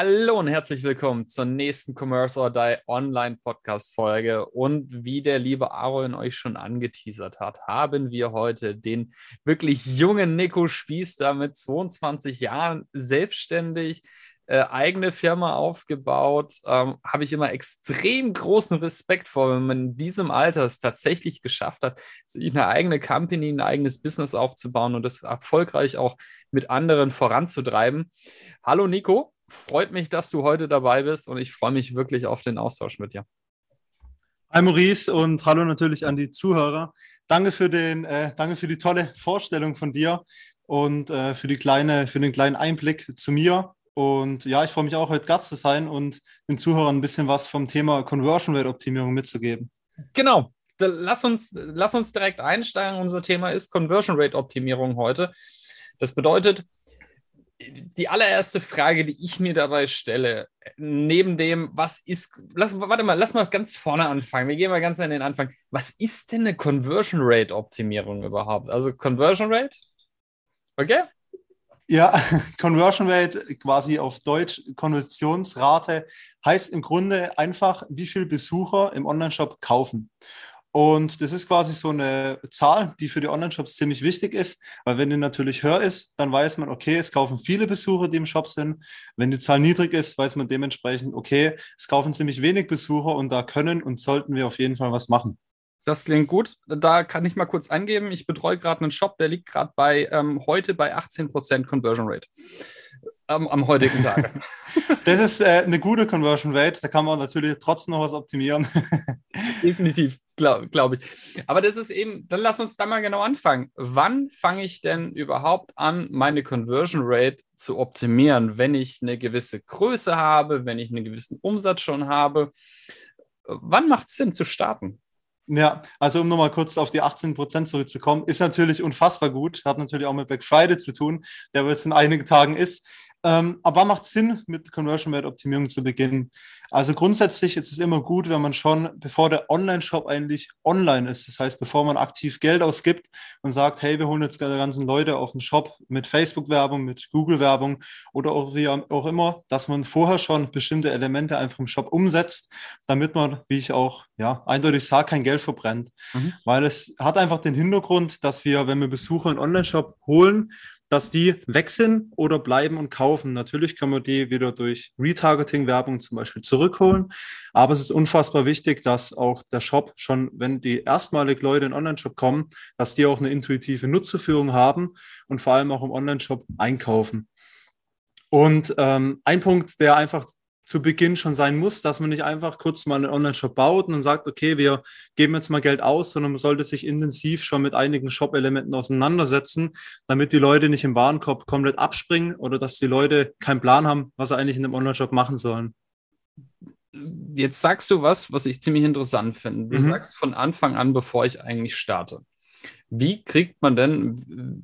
Hallo und herzlich willkommen zur nächsten Commerce or Die Online Podcast Folge. Und wie der liebe Aaron euch schon angeteasert hat, haben wir heute den wirklich jungen Nico Spießer mit 22 Jahren selbstständig, äh, eigene Firma aufgebaut. Ähm, Habe ich immer extrem großen Respekt vor, wenn man in diesem Alter es tatsächlich geschafft hat, eine eigene Company, ein eigenes Business aufzubauen und das erfolgreich auch mit anderen voranzutreiben. Hallo Nico freut mich, dass du heute dabei bist und ich freue mich wirklich auf den Austausch mit dir. Hi Maurice und hallo natürlich an die Zuhörer. Danke für, den, äh, danke für die tolle Vorstellung von dir und äh, für, die kleine, für den kleinen Einblick zu mir. Und ja, ich freue mich auch, heute Gast zu sein und den Zuhörern ein bisschen was vom Thema Conversion Rate Optimierung mitzugeben. Genau. Lass uns, lass uns direkt einsteigen. Unser Thema ist Conversion Rate Optimierung heute. Das bedeutet, die allererste Frage, die ich mir dabei stelle, neben dem, was ist, lass, warte mal, lass mal ganz vorne anfangen. Wir gehen mal ganz an den Anfang. Was ist denn eine Conversion Rate Optimierung überhaupt? Also Conversion Rate? Okay? Ja, Conversion Rate, quasi auf Deutsch Konversionsrate, heißt im Grunde einfach, wie viele Besucher im Onlineshop kaufen. Und das ist quasi so eine Zahl, die für die Online-Shops ziemlich wichtig ist, weil wenn die natürlich höher ist, dann weiß man, okay, es kaufen viele Besucher, die im Shop sind. Wenn die Zahl niedrig ist, weiß man dementsprechend, okay, es kaufen ziemlich wenig Besucher und da können und sollten wir auf jeden Fall was machen. Das klingt gut. Da kann ich mal kurz angeben. Ich betreue gerade einen Shop, der liegt gerade bei ähm, heute bei 18% Conversion Rate am, am heutigen Tag. das ist äh, eine gute Conversion Rate. Da kann man natürlich trotzdem noch was optimieren. Definitiv, glaube glaub ich. Aber das ist eben, dann lass uns da mal genau anfangen. Wann fange ich denn überhaupt an, meine Conversion Rate zu optimieren, wenn ich eine gewisse Größe habe, wenn ich einen gewissen Umsatz schon habe? Wann macht es Sinn zu starten? Ja, also um nochmal kurz auf die 18 Prozent zurückzukommen, ist natürlich unfassbar gut, hat natürlich auch mit Black Friday zu tun, der jetzt in einigen Tagen ist. Ähm, aber macht Sinn, mit Conversion Rate Optimierung zu beginnen? Also grundsätzlich ist es immer gut, wenn man schon, bevor der Online-Shop eigentlich online ist, das heißt, bevor man aktiv Geld ausgibt und sagt, hey, wir holen jetzt die ganzen Leute auf den Shop mit Facebook-Werbung, mit Google-Werbung oder auch wie auch immer, dass man vorher schon bestimmte Elemente einfach im Shop umsetzt, damit man, wie ich auch ja, eindeutig sage, kein Geld verbrennt. Mhm. Weil es hat einfach den Hintergrund, dass wir, wenn wir Besucher in Online-Shop holen, dass die weg sind oder bleiben und kaufen. Natürlich kann man die wieder durch Retargeting-Werbung zum Beispiel zurückholen. Aber es ist unfassbar wichtig, dass auch der Shop schon, wenn die erstmalig Leute in den Online-Shop kommen, dass die auch eine intuitive Nutzerführung haben und vor allem auch im Online-Shop einkaufen. Und ähm, ein Punkt, der einfach zu Beginn schon sein muss, dass man nicht einfach kurz mal einen Online-Shop baut und sagt, okay, wir geben jetzt mal Geld aus, sondern man sollte sich intensiv schon mit einigen Shop-Elementen auseinandersetzen, damit die Leute nicht im Warenkorb komplett abspringen oder dass die Leute keinen Plan haben, was sie eigentlich in einem Online-Shop machen sollen. Jetzt sagst du was, was ich ziemlich interessant finde. Du mhm. sagst von Anfang an, bevor ich eigentlich starte. Wie kriegt man denn,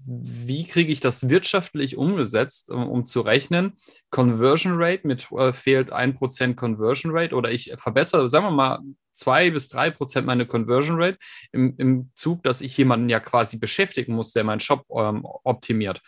wie kriege ich das wirtschaftlich umgesetzt, um, um zu rechnen? Conversion Rate mit äh, fehlt ein Prozent Conversion Rate oder ich verbessere, sagen wir mal, zwei bis drei Prozent meine Conversion Rate im, im Zug, dass ich jemanden ja quasi beschäftigen muss, der meinen Shop ähm, optimiert.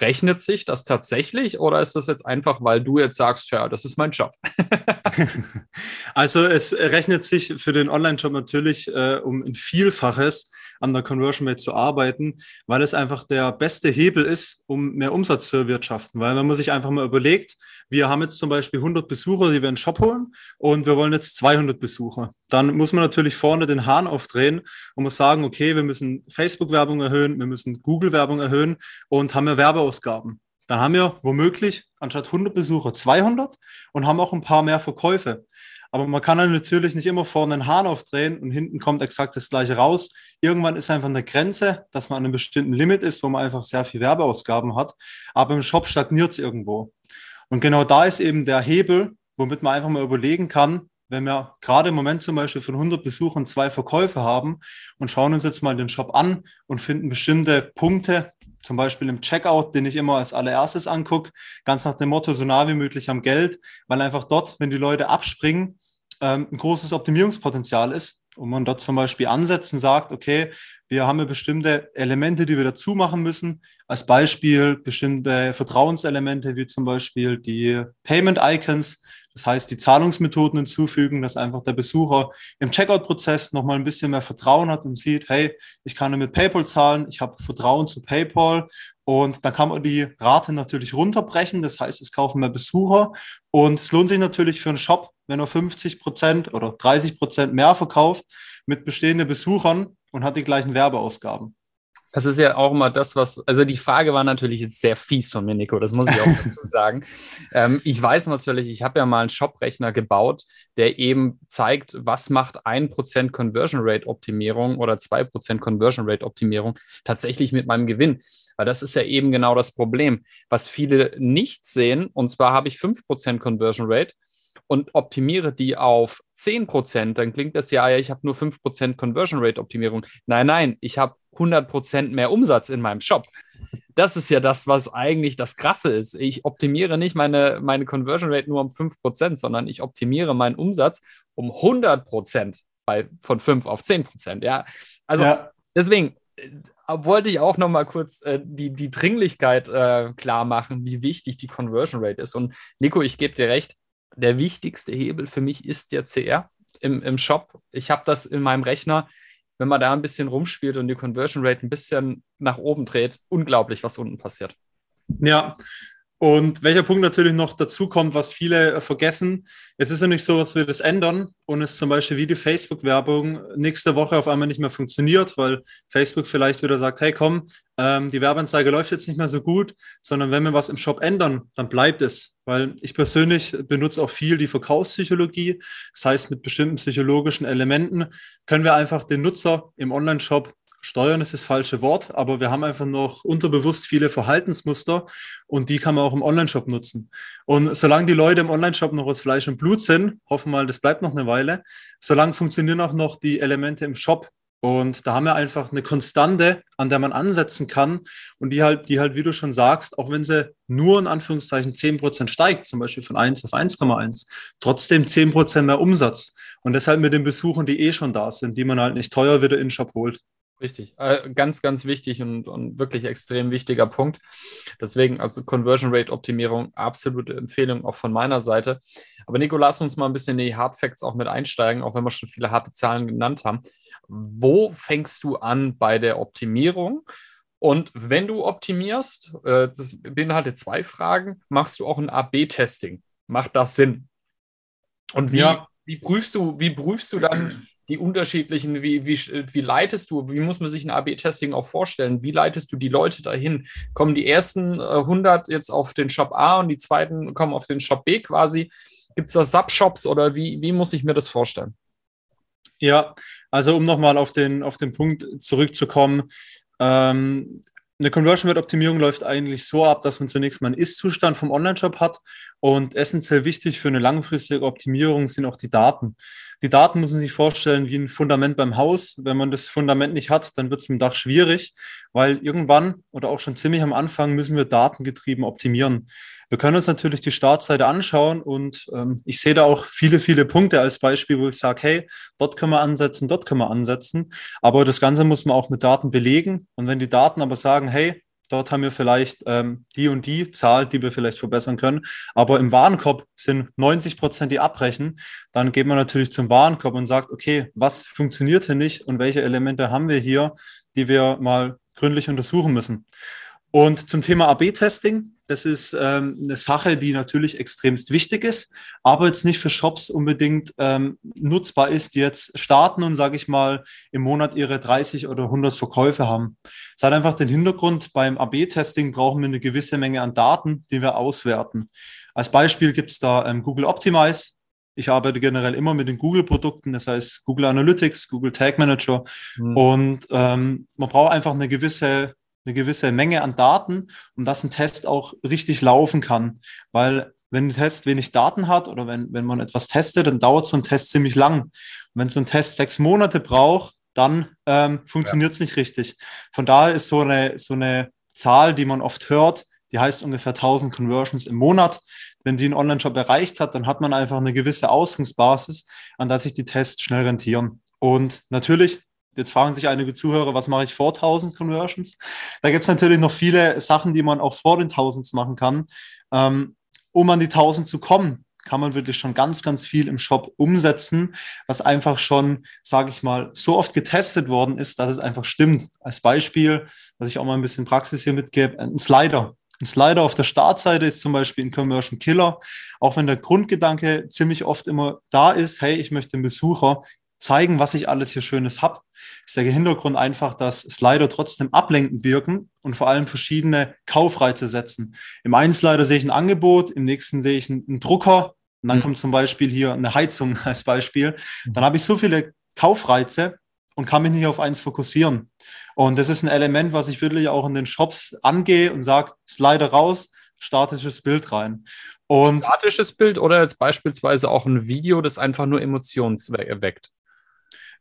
Rechnet sich das tatsächlich oder ist das jetzt einfach, weil du jetzt sagst, ja, das ist mein Job? also es rechnet sich für den Online-Job natürlich äh, um ein Vielfaches an der Conversion Rate zu arbeiten, weil es einfach der beste Hebel ist, um mehr Umsatz zu erwirtschaften. Weil wenn man sich einfach mal überlegt, wir haben jetzt zum Beispiel 100 Besucher, die wir in den Shop holen und wir wollen jetzt 200 Besucher. Dann muss man natürlich vorne den Hahn aufdrehen und muss sagen, okay, wir müssen Facebook-Werbung erhöhen, wir müssen Google-Werbung erhöhen und haben ja Werbe Ausgaben. Dann haben wir womöglich anstatt 100 Besucher 200 und haben auch ein paar mehr Verkäufe. Aber man kann dann natürlich nicht immer vorne einen Hahn aufdrehen und hinten kommt exakt das gleiche raus. Irgendwann ist einfach eine Grenze, dass man an einem bestimmten Limit ist, wo man einfach sehr viel Werbeausgaben hat. Aber im Shop stagniert es irgendwo. Und genau da ist eben der Hebel, womit man einfach mal überlegen kann, wenn wir gerade im Moment zum Beispiel von 100 Besuchern zwei Verkäufe haben und schauen uns jetzt mal den Shop an und finden bestimmte Punkte, zum Beispiel im Checkout, den ich immer als allererstes angucke, ganz nach dem Motto, so nah wie möglich am Geld, weil einfach dort, wenn die Leute abspringen, ähm, ein großes Optimierungspotenzial ist und man dort zum Beispiel ansetzt und sagt, okay, wir haben ja bestimmte Elemente, die wir dazu machen müssen. Als Beispiel bestimmte Vertrauenselemente, wie zum Beispiel die Payment Icons. Das heißt, die Zahlungsmethoden hinzufügen, dass einfach der Besucher im Checkout-Prozess nochmal ein bisschen mehr Vertrauen hat und sieht, hey, ich kann mit PayPal zahlen, ich habe Vertrauen zu PayPal und dann kann man die Rate natürlich runterbrechen. Das heißt, es kaufen mehr Besucher und es lohnt sich natürlich für einen Shop, wenn er 50 Prozent oder 30 Prozent mehr verkauft mit bestehenden Besuchern und hat die gleichen Werbeausgaben. Das ist ja auch immer das, was, also die Frage war natürlich jetzt sehr fies von mir, Nico, das muss ich auch dazu sagen. Ähm, ich weiß natürlich, ich habe ja mal einen Shop-Rechner gebaut, der eben zeigt, was macht 1% Conversion Rate Optimierung oder 2% Conversion Rate Optimierung tatsächlich mit meinem Gewinn. Weil das ist ja eben genau das Problem, was viele nicht sehen. Und zwar habe ich 5% Conversion Rate und optimiere die auf 10%, dann klingt das ja, ja ich habe nur 5% Conversion Rate Optimierung. Nein, nein, ich habe 100% mehr Umsatz in meinem Shop. Das ist ja das, was eigentlich das Krasse ist. Ich optimiere nicht meine, meine Conversion Rate nur um 5%, sondern ich optimiere meinen Umsatz um 100% bei, von 5 auf 10%. Ja, also ja. deswegen äh, wollte ich auch noch mal kurz äh, die, die Dringlichkeit äh, klar machen, wie wichtig die Conversion Rate ist. Und Nico, ich gebe dir recht, der wichtigste Hebel für mich ist der CR im, im Shop. Ich habe das in meinem Rechner. Wenn man da ein bisschen rumspielt und die Conversion Rate ein bisschen nach oben dreht, unglaublich, was unten passiert. Ja, und welcher Punkt natürlich noch dazu kommt, was viele äh, vergessen, es ist ja nicht so, dass wir das ändern und es zum Beispiel wie die Facebook-Werbung nächste Woche auf einmal nicht mehr funktioniert, weil Facebook vielleicht wieder sagt, hey komm, ähm, die Werbeanzeige läuft jetzt nicht mehr so gut, sondern wenn wir was im Shop ändern, dann bleibt es. Weil ich persönlich benutze auch viel die Verkaufspsychologie. Das heißt, mit bestimmten psychologischen Elementen können wir einfach den Nutzer im Online-Shop Steuern ist das falsche Wort, aber wir haben einfach noch unterbewusst viele Verhaltensmuster und die kann man auch im Online-Shop nutzen. Und solange die Leute im Online-Shop noch aus Fleisch und Blut sind, hoffen wir mal, das bleibt noch eine Weile, solange funktionieren auch noch die Elemente im Shop. Und da haben wir einfach eine Konstante, an der man ansetzen kann und die halt, die halt, wie du schon sagst, auch wenn sie nur in Anführungszeichen 10% steigt, zum Beispiel von 1 auf 1,1, trotzdem 10% mehr Umsatz. Und deshalb mit den Besuchen, die eh schon da sind, die man halt nicht teuer wieder in den Shop holt. Richtig, äh, ganz, ganz wichtig und, und wirklich extrem wichtiger Punkt. Deswegen, also Conversion Rate Optimierung, absolute Empfehlung auch von meiner Seite. Aber Nico, lass uns mal ein bisschen in die Hard Facts auch mit einsteigen, auch wenn wir schon viele harte Zahlen genannt haben. Wo fängst du an bei der Optimierung? Und wenn du optimierst, äh, das beinhaltet zwei Fragen, machst du auch ein AB-Testing? Macht das Sinn? Und wie, ja. wie prüfst du, wie prüfst du dann die unterschiedlichen, wie, wie, wie leitest du, wie muss man sich ein AB-Testing auch vorstellen? Wie leitest du die Leute dahin? Kommen die ersten 100 äh, jetzt auf den Shop A und die zweiten kommen auf den Shop B quasi? Gibt es da Subshops oder wie, wie muss ich mir das vorstellen? Ja, also um nochmal auf den, auf den Punkt zurückzukommen, ähm, eine Conversion Rate Optimierung läuft eigentlich so ab, dass man zunächst mal einen Ist-Zustand vom Online-Shop hat und essentiell wichtig für eine langfristige Optimierung sind auch die Daten. Die Daten muss man sich vorstellen wie ein Fundament beim Haus. Wenn man das Fundament nicht hat, dann wird es mit dem Dach schwierig, weil irgendwann oder auch schon ziemlich am Anfang müssen wir datengetrieben optimieren. Wir können uns natürlich die Startseite anschauen und ähm, ich sehe da auch viele, viele Punkte als Beispiel, wo ich sage, hey, dort können wir ansetzen, dort können wir ansetzen. Aber das Ganze muss man auch mit Daten belegen. Und wenn die Daten aber sagen, hey, Dort haben wir vielleicht ähm, die und die Zahl, die wir vielleicht verbessern können. Aber im Warenkorb sind 90 Prozent, die abbrechen. Dann geht man natürlich zum Warenkorb und sagt, okay, was funktioniert hier nicht und welche Elemente haben wir hier, die wir mal gründlich untersuchen müssen. Und zum Thema AB-Testing, das ist ähm, eine Sache, die natürlich extremst wichtig ist, aber jetzt nicht für Shops unbedingt ähm, nutzbar ist, die jetzt starten und, sage ich mal, im Monat ihre 30 oder 100 Verkäufe haben. Es hat einfach den Hintergrund, beim AB-Testing brauchen wir eine gewisse Menge an Daten, die wir auswerten. Als Beispiel gibt es da ähm, Google Optimize. Ich arbeite generell immer mit den Google-Produkten, das heißt Google Analytics, Google Tag Manager. Mhm. Und ähm, man braucht einfach eine gewisse eine gewisse Menge an Daten, um dass ein Test auch richtig laufen kann. Weil wenn ein Test wenig Daten hat oder wenn, wenn man etwas testet, dann dauert so ein Test ziemlich lang. Und wenn so ein Test sechs Monate braucht, dann ähm, funktioniert es ja. nicht richtig. Von daher ist so eine, so eine Zahl, die man oft hört, die heißt ungefähr 1000 Conversions im Monat. Wenn die einen Online-Shop erreicht hat, dann hat man einfach eine gewisse Ausgangsbasis, an der sich die Tests schnell rentieren. Und natürlich, jetzt fragen sich einige Zuhörer, was mache ich vor 1000 Conversions? Da gibt es natürlich noch viele Sachen, die man auch vor den 1000s machen kann. Ähm, um an die 1000 zu kommen, kann man wirklich schon ganz, ganz viel im Shop umsetzen, was einfach schon, sage ich mal, so oft getestet worden ist, dass es einfach stimmt. Als Beispiel, was ich auch mal ein bisschen Praxis hier mitgebe, ein Slider. Ein Slider auf der Startseite ist zum Beispiel ein Conversion Killer, auch wenn der Grundgedanke ziemlich oft immer da ist, hey, ich möchte dem Besucher zeigen, was ich alles hier Schönes habe. Ist der Hintergrund einfach, dass Slider trotzdem ablenkend wirken und vor allem verschiedene Kaufreize setzen. Im einen Slider sehe ich ein Angebot, im nächsten sehe ich einen, Drucker und dann mhm. kommt zum Beispiel hier eine Heizung als Beispiel. Dann habe ich so viele Kaufreize, und kann mich nicht auf eins fokussieren. Und das ist ein Element, was ich wirklich auch in den Shops angehe und sage, Slider raus, statisches Bild rein. Und statisches Bild oder jetzt beispielsweise auch ein Video, das einfach nur Emotionen erweckt.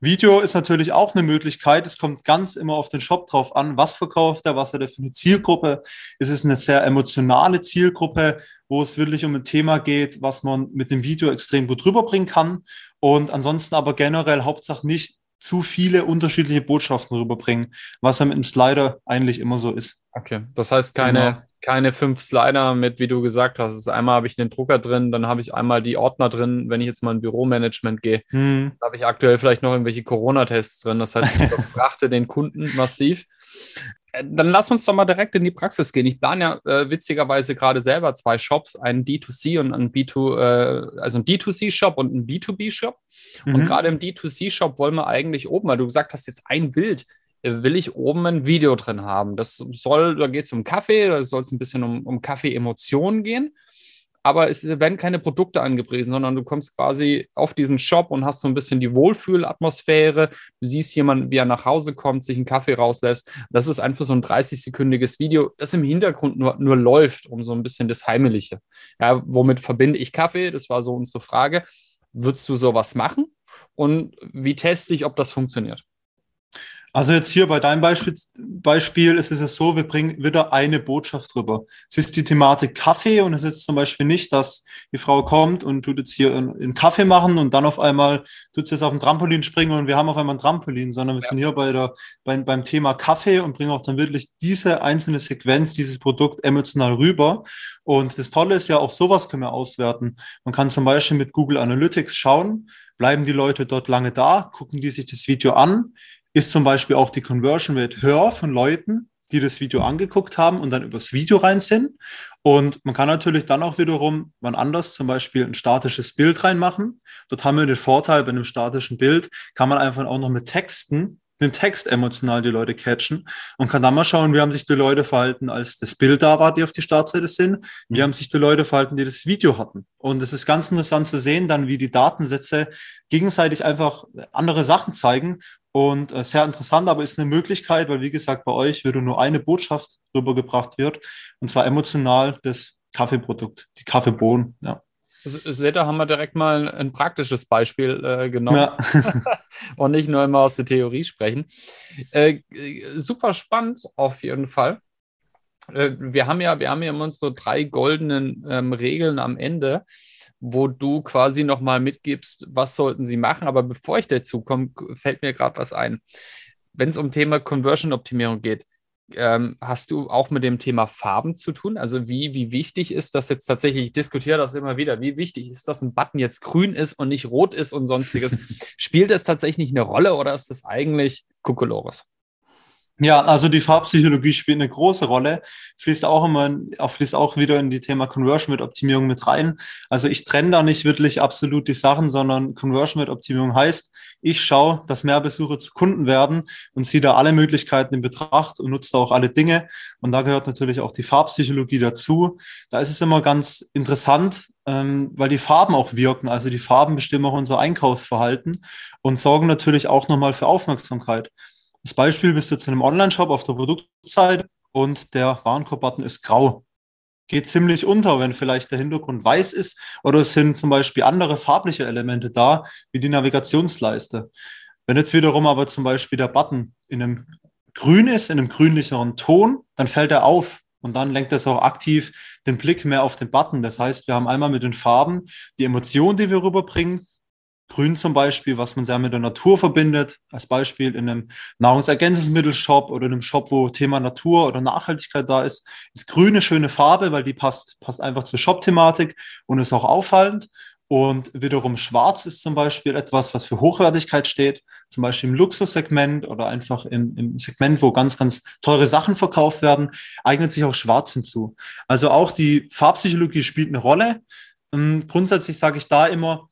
Video ist natürlich auch eine Möglichkeit. Es kommt ganz immer auf den Shop drauf an, was verkauft er, was hat er für eine Zielgruppe. Es ist eine sehr emotionale Zielgruppe, wo es wirklich um ein Thema geht, was man mit dem Video extrem gut rüberbringen kann. Und ansonsten aber generell Hauptsache nicht zu viele unterschiedliche Botschaften rüberbringen, was ja mit dem Slider eigentlich immer so ist. Okay, das heißt keine, genau. keine fünf Slider mit, wie du gesagt hast. Also einmal habe ich den Drucker drin, dann habe ich einmal die Ordner drin, wenn ich jetzt mal in Büromanagement gehe. Hm. habe ich aktuell vielleicht noch irgendwelche Corona-Tests drin. Das heißt, ich betrachte den Kunden massiv. Äh, dann lass uns doch mal direkt in die Praxis gehen. Ich plane ja äh, witzigerweise gerade selber zwei Shops, einen D2C und einen B2, äh, also einen D2C-Shop und einen B2B-Shop. Mhm. Und gerade im D2C-Shop wollen wir eigentlich oben, weil du gesagt hast, jetzt ein Bild, äh, will ich oben ein Video drin haben. Das soll, da geht es um Kaffee, da soll es ein bisschen um, um Kaffee-Emotionen gehen aber es werden keine Produkte angepriesen, sondern du kommst quasi auf diesen Shop und hast so ein bisschen die Wohlfühlatmosphäre. Du siehst jemanden, wie er nach Hause kommt, sich einen Kaffee rauslässt. Das ist einfach so ein 30-sekündiges Video, das im Hintergrund nur, nur läuft, um so ein bisschen das Heimeliche. Ja, womit verbinde ich Kaffee? Das war so unsere Frage. Würdest du sowas machen? Und wie teste ich, ob das funktioniert? Also jetzt hier bei deinem Beispiel, Beispiel ist es ja so, wir bringen wieder eine Botschaft rüber. Es ist die Thematik Kaffee und es ist zum Beispiel nicht, dass die Frau kommt und tut jetzt hier einen Kaffee machen und dann auf einmal tut sie jetzt auf dem Trampolin springen und wir haben auf einmal ein Trampolin, sondern wir ja. sind hier bei der, bei, beim Thema Kaffee und bringen auch dann wirklich diese einzelne Sequenz, dieses Produkt emotional rüber. Und das Tolle ist ja, auch sowas können wir auswerten. Man kann zum Beispiel mit Google Analytics schauen, bleiben die Leute dort lange da, gucken die sich das Video an, ist zum Beispiel auch die Conversion Rate höher von Leuten, die das Video angeguckt haben und dann übers Video rein sind. Und man kann natürlich dann auch wiederum wann anders zum Beispiel ein statisches Bild reinmachen. Dort haben wir den Vorteil, bei einem statischen Bild kann man einfach auch noch mit Texten mit dem Text emotional die Leute catchen und kann dann mal schauen, wie haben sich die Leute verhalten, als das Bild da war, die auf die Startseite sind, wie haben sich die Leute verhalten, die das Video hatten. Und es ist ganz interessant zu sehen, dann wie die Datensätze gegenseitig einfach andere Sachen zeigen und äh, sehr interessant, aber ist eine Möglichkeit, weil wie gesagt, bei euch würde nur eine Botschaft rübergebracht wird und zwar emotional das Kaffeeprodukt, die Kaffeebohnen, ja. Seht ihr, haben wir direkt mal ein praktisches Beispiel äh, genommen ja. und nicht nur immer aus der Theorie sprechen. Äh, super spannend auf jeden Fall. Äh, wir haben ja, wir haben ja unsere drei goldenen ähm, Regeln am Ende, wo du quasi nochmal mitgibst, was sollten sie machen. Aber bevor ich dazu komme, fällt mir gerade was ein. Wenn es um Thema Conversion-Optimierung geht, ähm, hast du auch mit dem Thema Farben zu tun? Also wie, wie wichtig ist das jetzt tatsächlich? Ich diskutiere das immer wieder. Wie wichtig ist, dass ein Button jetzt grün ist und nicht rot ist und sonstiges? Spielt das tatsächlich eine Rolle oder ist das eigentlich Kokolores? Ja, also die Farbpsychologie spielt eine große Rolle, fließt auch immer, fließt auch wieder in die Thema Conversion mit Optimierung mit rein. Also ich trenne da nicht wirklich absolut die Sachen, sondern Conversion mit Optimierung heißt, ich schaue, dass mehr Besucher zu Kunden werden und ziehe da alle Möglichkeiten in Betracht und nutze da auch alle Dinge. Und da gehört natürlich auch die Farbpsychologie dazu. Da ist es immer ganz interessant, ähm, weil die Farben auch wirken. Also die Farben bestimmen auch unser Einkaufsverhalten und sorgen natürlich auch nochmal für Aufmerksamkeit. Das Beispiel bist du jetzt in einem Online-Shop auf der Produktseite und der Warenkorb-Button ist grau. geht ziemlich unter, wenn vielleicht der Hintergrund weiß ist oder es sind zum Beispiel andere farbliche Elemente da, wie die Navigationsleiste. Wenn jetzt wiederum aber zum Beispiel der Button in einem grün ist, in einem grünlicheren Ton, dann fällt er auf und dann lenkt es auch aktiv den Blick mehr auf den Button. Das heißt, wir haben einmal mit den Farben die Emotion, die wir rüberbringen, Grün zum Beispiel, was man sehr mit der Natur verbindet. Als Beispiel in einem Nahrungsergänzungsmittelshop oder in einem Shop, wo Thema Natur oder Nachhaltigkeit da ist, ist grün eine schöne Farbe, weil die passt, passt einfach zur Shop-Thematik und ist auch auffallend. Und wiederum schwarz ist zum Beispiel etwas, was für Hochwertigkeit steht, zum Beispiel im Luxussegment oder einfach im, im Segment, wo ganz, ganz teure Sachen verkauft werden, eignet sich auch schwarz hinzu. Also auch die Farbpsychologie spielt eine Rolle. Ähm, grundsätzlich sage ich da immer,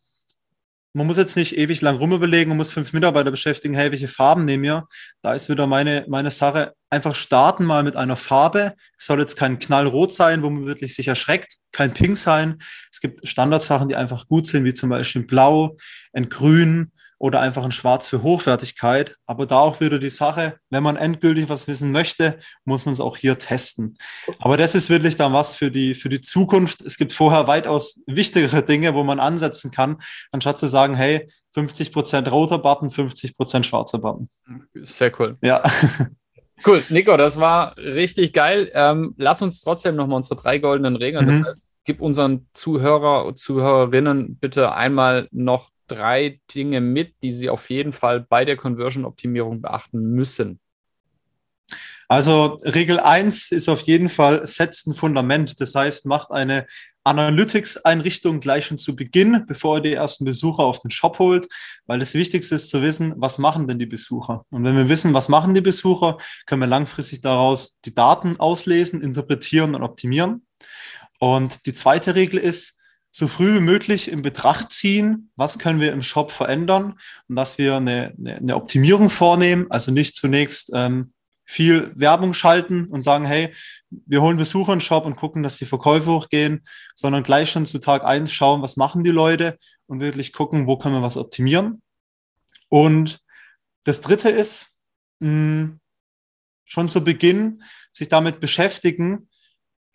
man muss jetzt nicht ewig lang rumüberlegen und muss fünf Mitarbeiter beschäftigen, hey, welche Farben nehmen wir? Da ist wieder meine, meine Sache, einfach starten mal mit einer Farbe. Es soll jetzt kein Knallrot sein, wo man wirklich sich erschreckt, kein Pink sein. Es gibt Standardsachen, die einfach gut sind, wie zum Beispiel Blau, ein Grün, oder einfach ein Schwarz für Hochwertigkeit. Aber da auch wieder die Sache, wenn man endgültig was wissen möchte, muss man es auch hier testen. Aber das ist wirklich dann was für die, für die Zukunft. Es gibt vorher weitaus wichtigere Dinge, wo man ansetzen kann, anstatt zu sagen, hey, 50 Prozent roter Button, 50 Prozent schwarzer Button. Sehr cool. Ja. Cool, Nico, das war richtig geil. Ähm, lass uns trotzdem nochmal unsere drei goldenen Regeln. Mhm. Das heißt, gib unseren Zuhörer und Zuhörerinnen bitte einmal noch drei Dinge mit, die Sie auf jeden Fall bei der Conversion-Optimierung beachten müssen? Also Regel 1 ist auf jeden Fall, setzt ein Fundament. Das heißt, macht eine Analytics-Einrichtung gleich schon zu Beginn, bevor ihr die ersten Besucher auf den Shop holt, weil das Wichtigste ist zu wissen, was machen denn die Besucher? Und wenn wir wissen, was machen die Besucher, können wir langfristig daraus die Daten auslesen, interpretieren und optimieren. Und die zweite Regel ist, so früh wie möglich in Betracht ziehen, was können wir im Shop verändern und dass wir eine, eine Optimierung vornehmen, also nicht zunächst ähm, viel Werbung schalten und sagen, hey, wir holen Besucher in den Shop und gucken, dass die Verkäufe hochgehen, sondern gleich schon zu Tag eins schauen, was machen die Leute und wirklich gucken, wo können wir was optimieren. Und das dritte ist, mh, schon zu Beginn sich damit beschäftigen,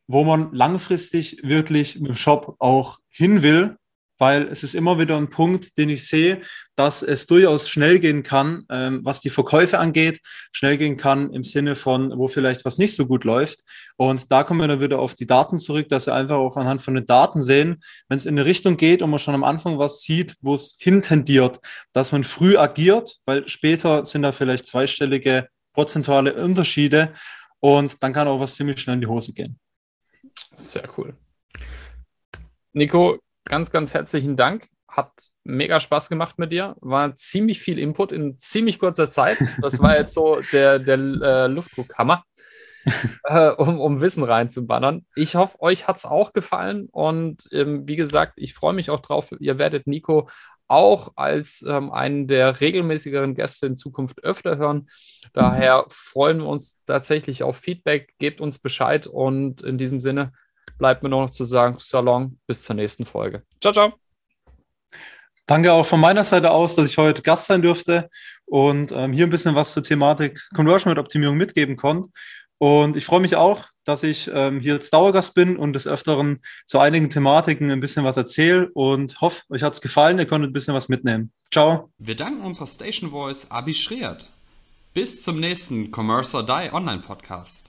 wo man langfristig wirklich mit dem Shop auch hin will, weil es ist immer wieder ein Punkt, den ich sehe, dass es durchaus schnell gehen kann, ähm, was die Verkäufe angeht, schnell gehen kann im Sinne von, wo vielleicht was nicht so gut läuft. Und da kommen wir dann wieder auf die Daten zurück, dass wir einfach auch anhand von den Daten sehen, wenn es in eine Richtung geht und man schon am Anfang was sieht, wo es hintendiert, dass man früh agiert, weil später sind da vielleicht zweistellige prozentuale Unterschiede und dann kann auch was ziemlich schnell in die Hose gehen. Sehr cool. Nico, ganz, ganz herzlichen Dank. Hat mega Spaß gemacht mit dir. War ziemlich viel Input in ziemlich kurzer Zeit. Das war jetzt so der, der äh, Luftdruckhammer, äh, um, um Wissen reinzubannern. Ich hoffe, euch hat es auch gefallen. Und ähm, wie gesagt, ich freue mich auch drauf. Ihr werdet Nico auch als ähm, einen der regelmäßigeren Gäste in Zukunft öfter hören. Daher freuen wir uns tatsächlich auf Feedback. Gebt uns Bescheid und in diesem Sinne bleibt mir nur noch zu sagen, Salon, bis zur nächsten Folge. Ciao, ciao. Danke auch von meiner Seite aus, dass ich heute Gast sein durfte und ähm, hier ein bisschen was zur Thematik Conversion Rate Optimierung mitgeben konnte. Und ich freue mich auch, dass ich ähm, hier als Dauergast bin und des Öfteren zu einigen Thematiken ein bisschen was erzähle und hoffe, euch hat es gefallen, ihr konntet ein bisschen was mitnehmen. Ciao. Wir danken unserer Station Voice Abi Schreert. Bis zum nächsten Commerce or Die Online Podcast.